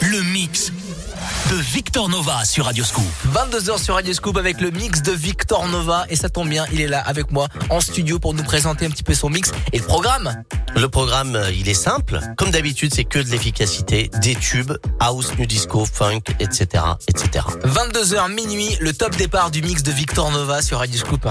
Le mix de Victor Nova sur Radio Scoop. 22h sur Radio Scoop avec le mix de Victor Nova et ça tombe bien, il est là avec moi en studio pour nous présenter un petit peu son mix et le programme. Le programme, euh, il est simple. Comme d'habitude, c'est que de l'efficacité, des tubes, house, new disco, funk, etc., etc. 22h minuit, le top départ du mix de Victor Nova sur Radio Scoop.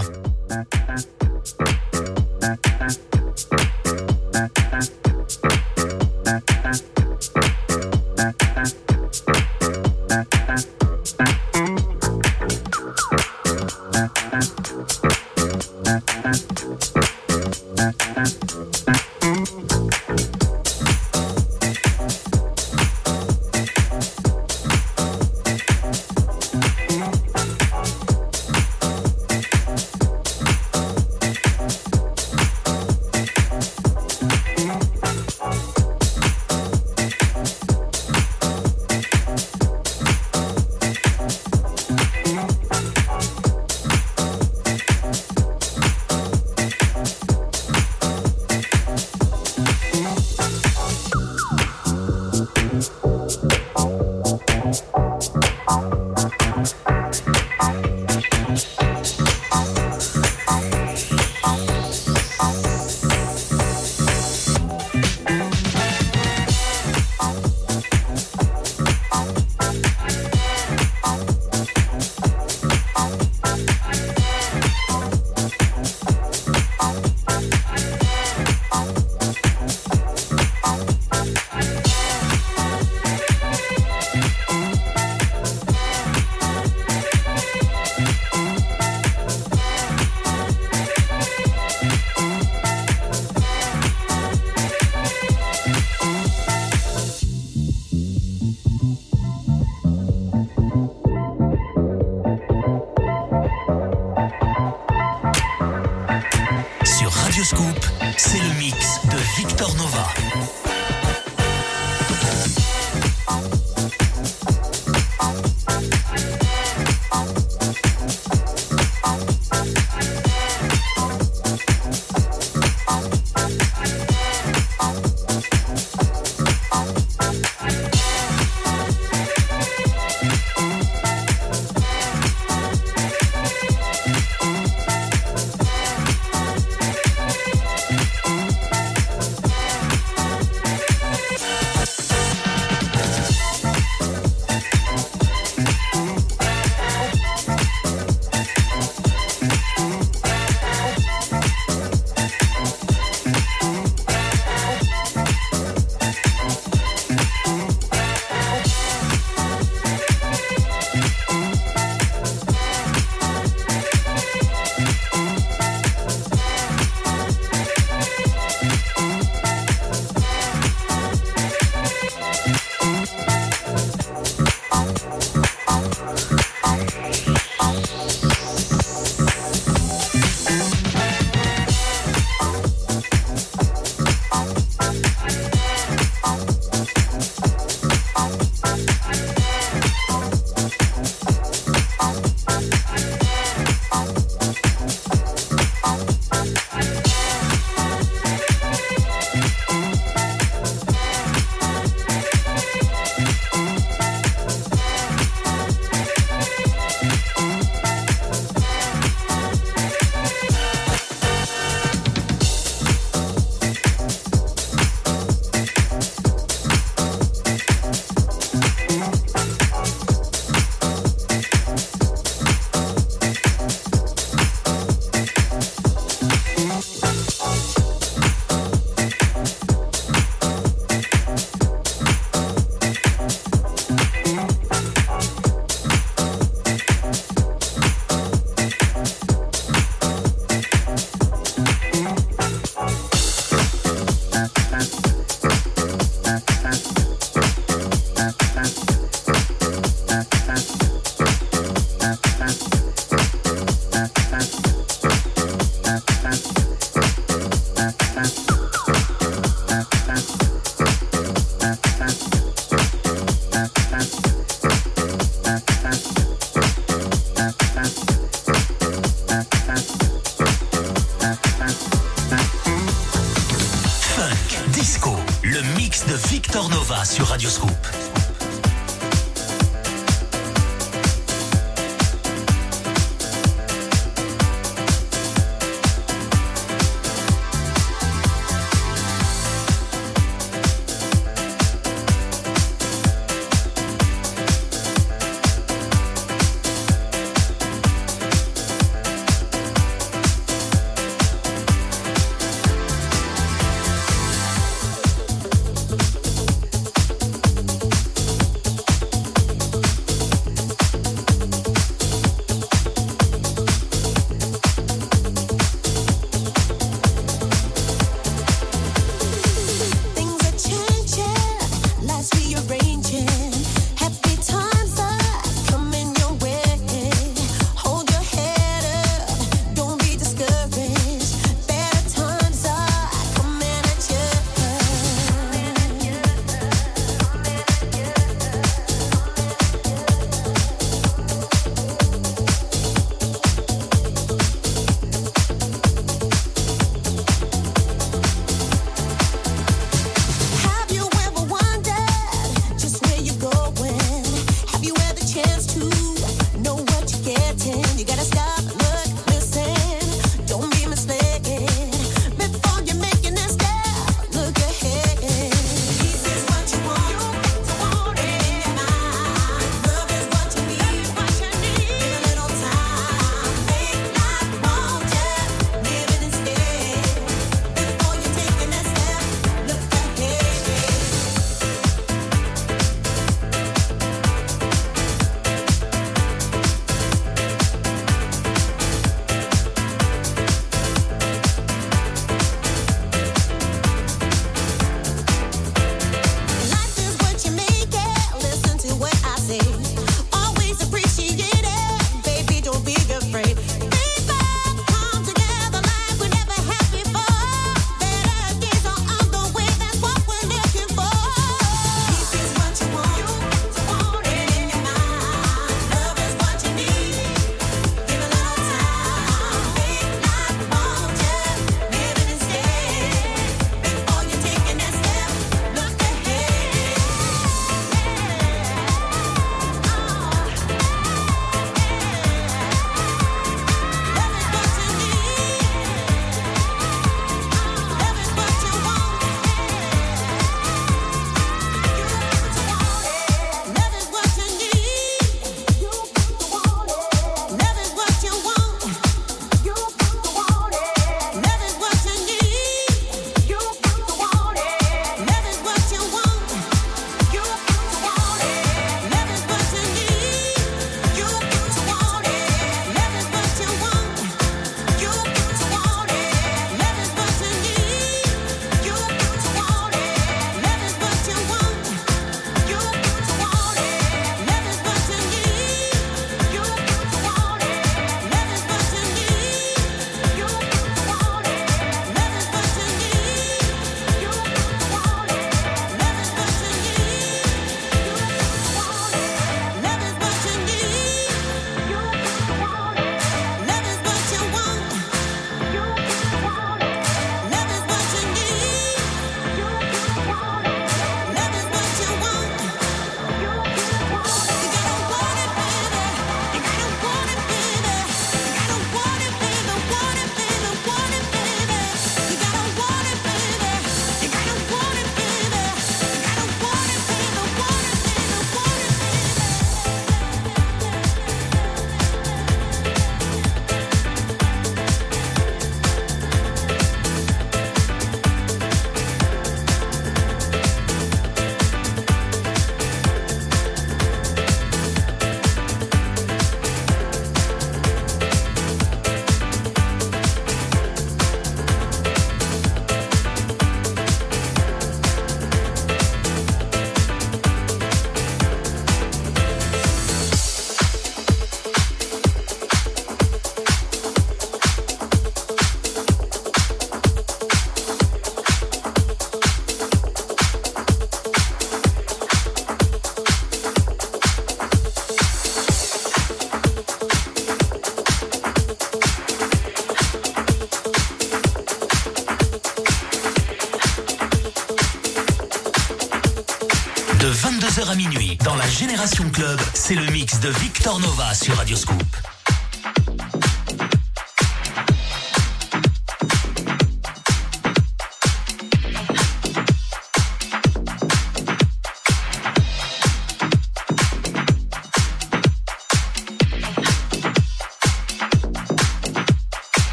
Victor Nova sur Radioscoop.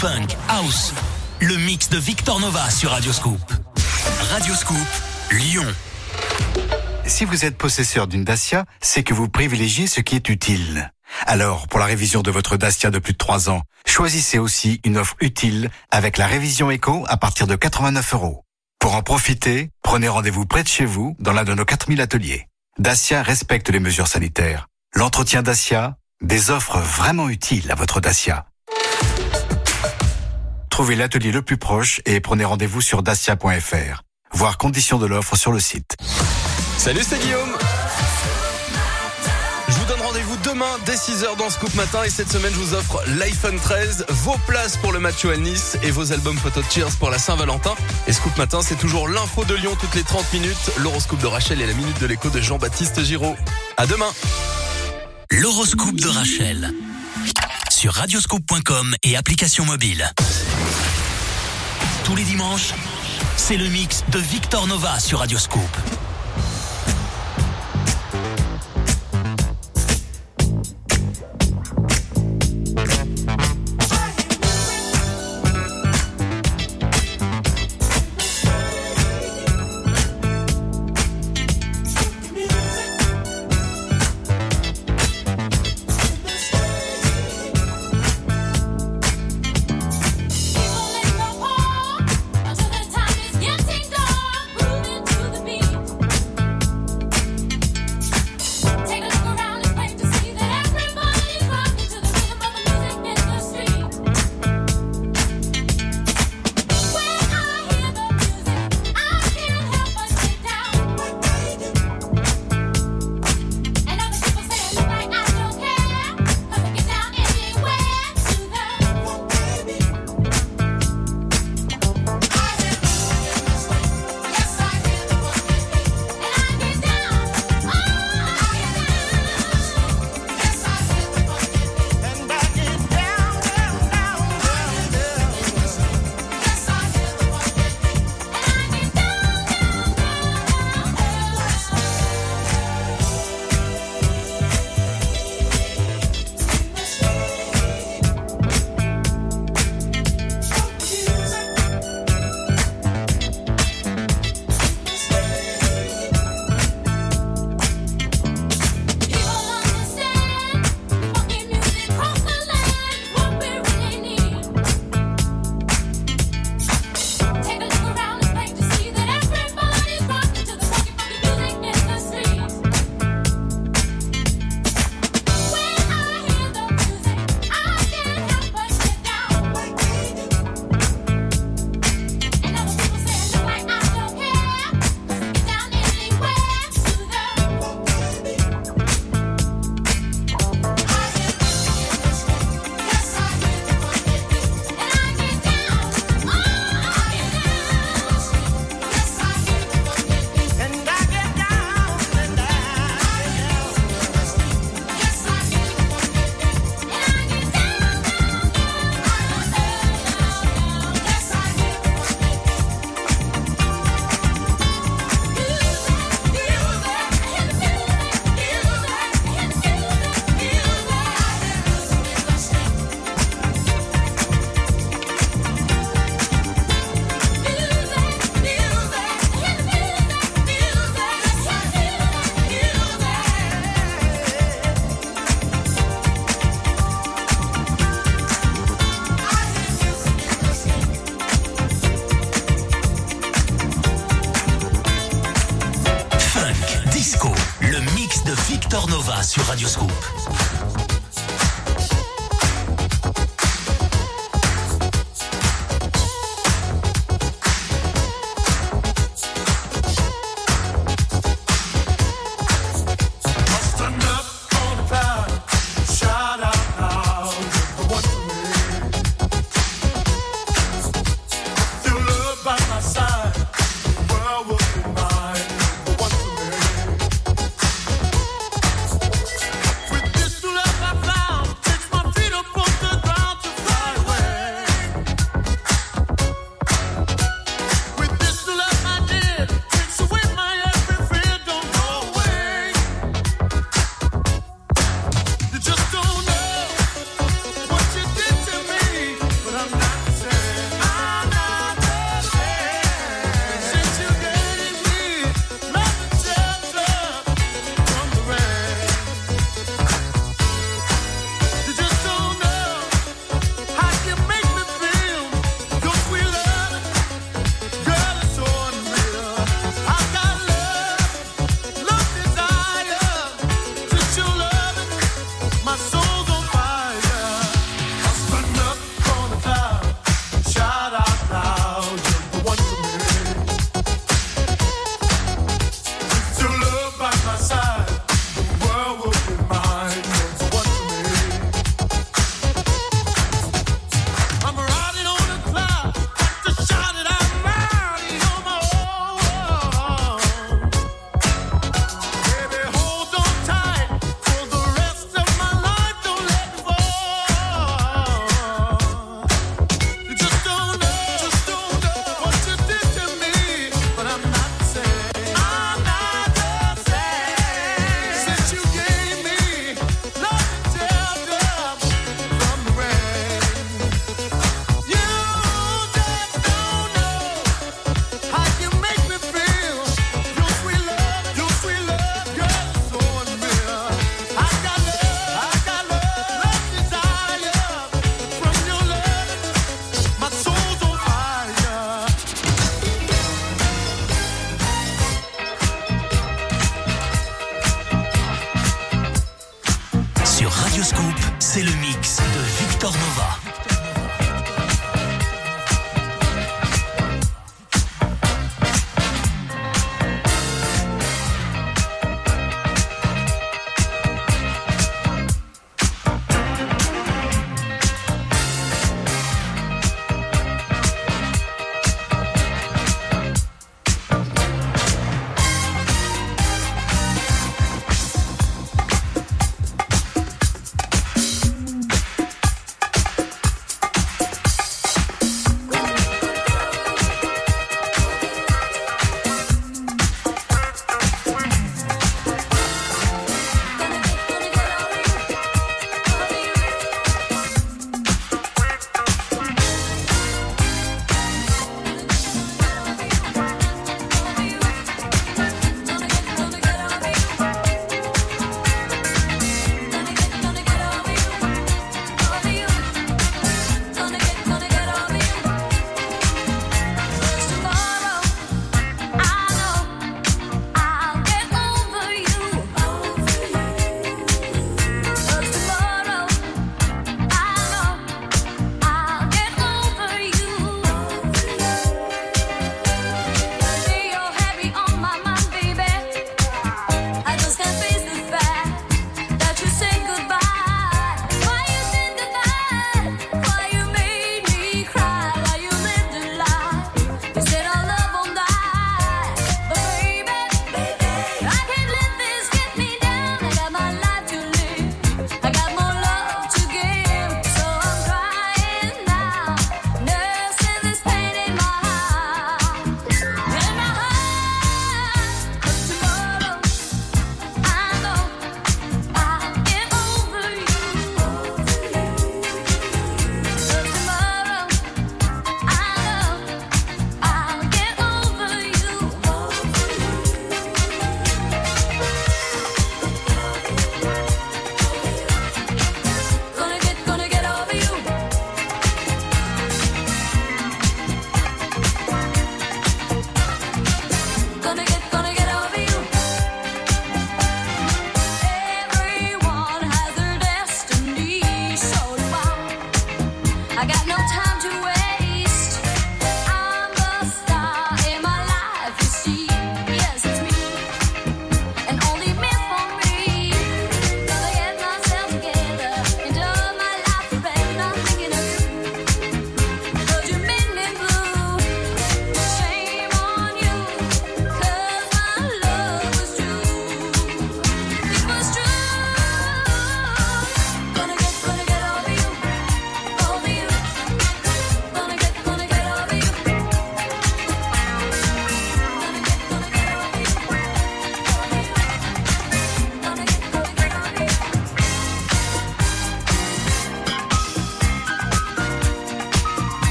Funk, House. Le mix de Victor Nova sur Radioscoop. Radioscoop, Lyon. Si vous êtes possesseur d'une Dacia, c'est que vous privilégiez ce qui est utile. Alors, pour la révision de votre Dacia de plus de 3 ans, choisissez aussi une offre utile avec la révision éco à partir de 89 euros. Pour en profiter, prenez rendez-vous près de chez vous dans l'un de nos 4000 ateliers. Dacia respecte les mesures sanitaires. L'entretien Dacia, des offres vraiment utiles à votre Dacia. Trouvez l'atelier le plus proche et prenez rendez-vous sur dacia.fr. Voir conditions de l'offre sur le site. Salut, c'est Guillaume. Je vous donne rendez-vous demain dès 6h dans Scoop Matin et cette semaine je vous offre l'iPhone 13, vos places pour le match OL Nice et vos albums photo Cheers pour la Saint-Valentin. Et Scoop Matin c'est toujours l'info de Lyon toutes les 30 minutes, l'horoscope de Rachel et la minute de l'écho de Jean-Baptiste Giraud. À demain. L'horoscope de Rachel. Sur radioscope.com et application mobile. Tous les dimanches, c'est le mix de Victor Nova sur Radioscope.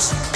Rocks.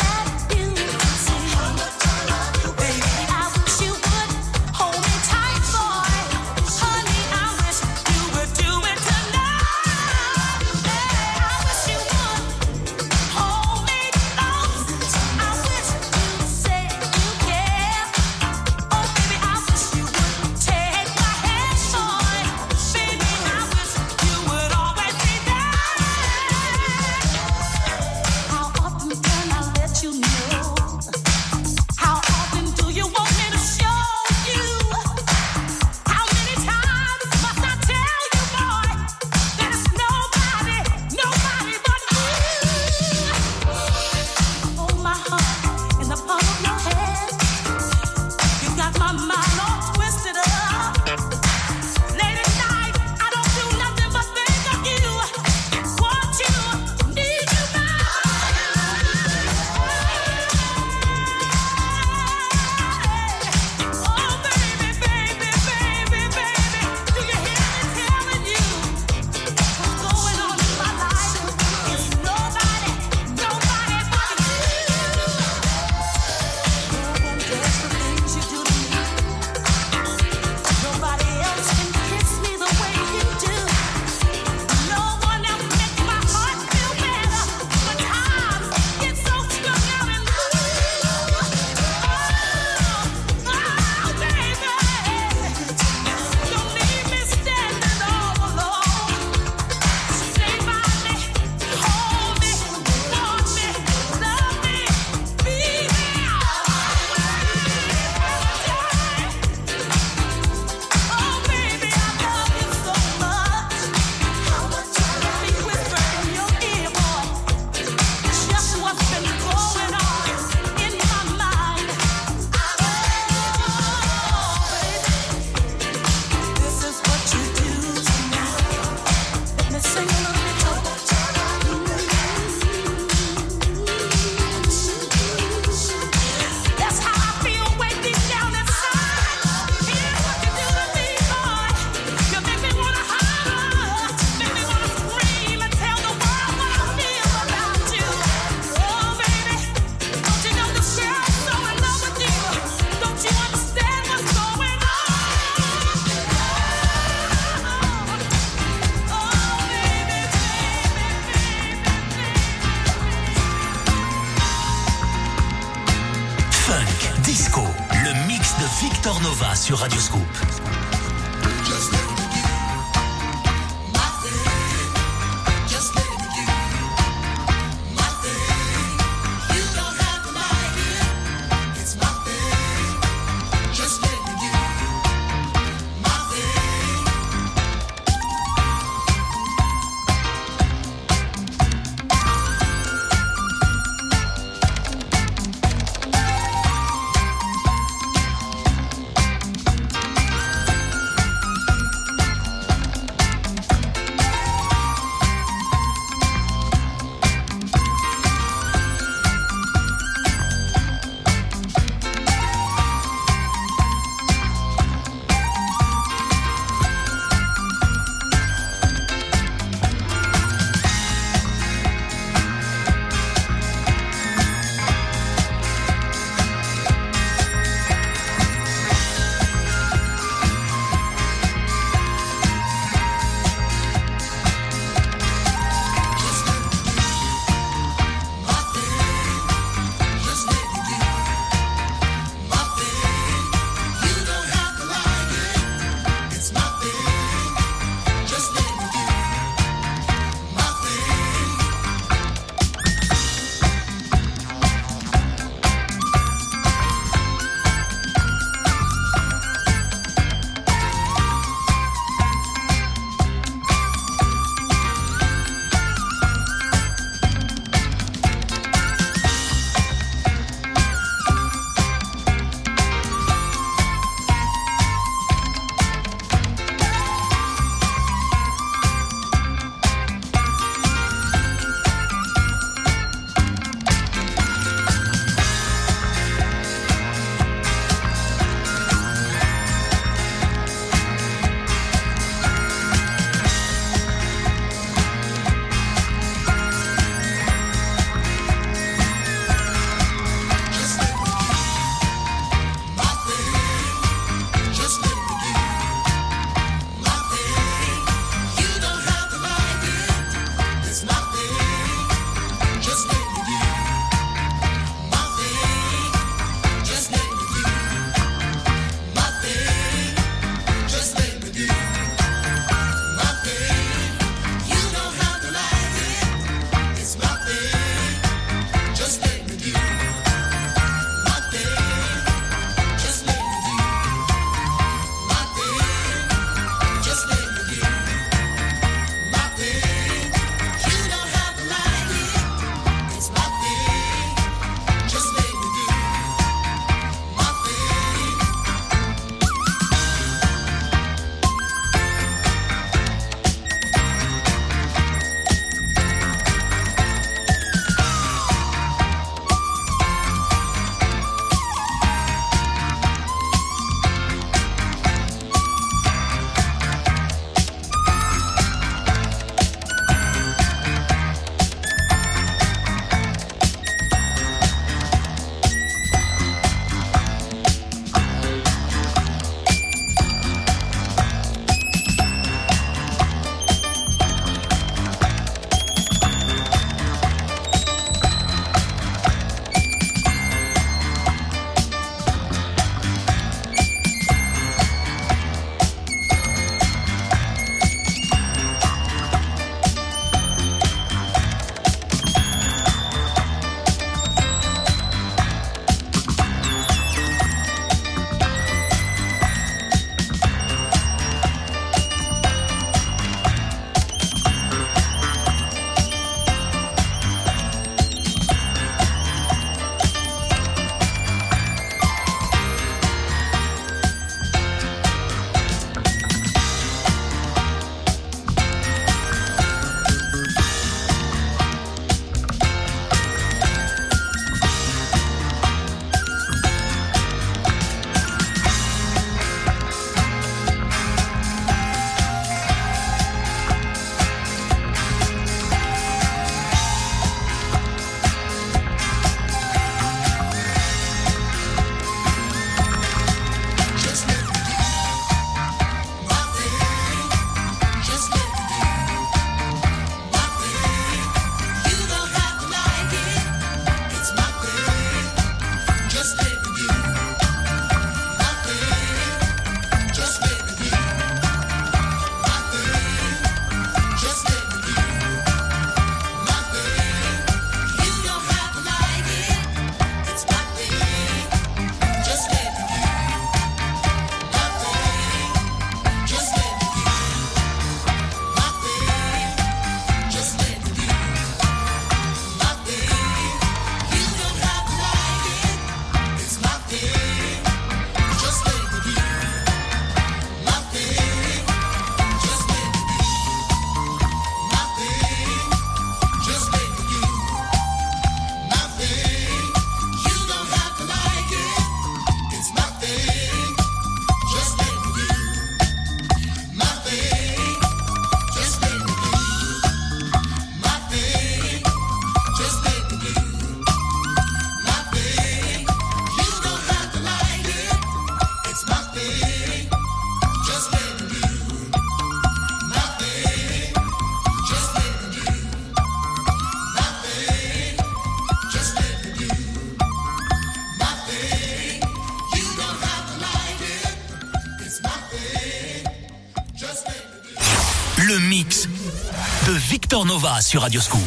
Victor Nova sur Radioscoop.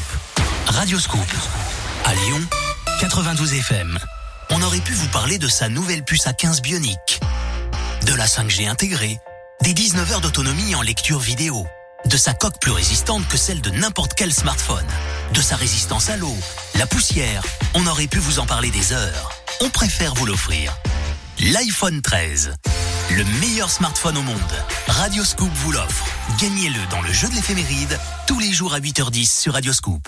Radioscoop. À Lyon, 92 FM. On aurait pu vous parler de sa nouvelle puce à 15 bionique, de la 5G intégrée, des 19 heures d'autonomie en lecture vidéo, de sa coque plus résistante que celle de n'importe quel smartphone, de sa résistance à l'eau, la poussière. On aurait pu vous en parler des heures. On préfère vous l'offrir. L'iPhone 13. Le meilleur smartphone au monde. Radioscoop vous l'offre. Gagnez-le dans le jeu de l'éphéméride tous les jours à 8h10 sur Radioscoop.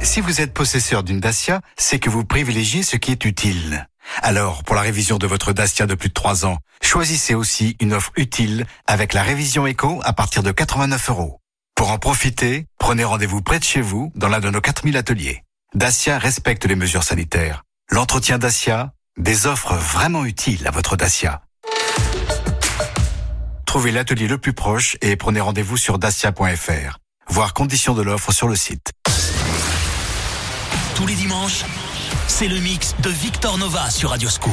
Si vous êtes possesseur d'une Dacia, c'est que vous privilégiez ce qui est utile. Alors, pour la révision de votre Dacia de plus de 3 ans, choisissez aussi une offre utile avec la révision éco à partir de 89 euros. Pour en profiter, prenez rendez-vous près de chez vous dans l'un de nos 4000 ateliers. Dacia respecte les mesures sanitaires. L'entretien Dacia, des offres vraiment utiles à votre Dacia. Trouvez l'atelier le plus proche et prenez rendez-vous sur dacia.fr. Voir conditions de l'offre sur le site. Tous les dimanches, c'est le mix de Victor Nova sur Radioscoop.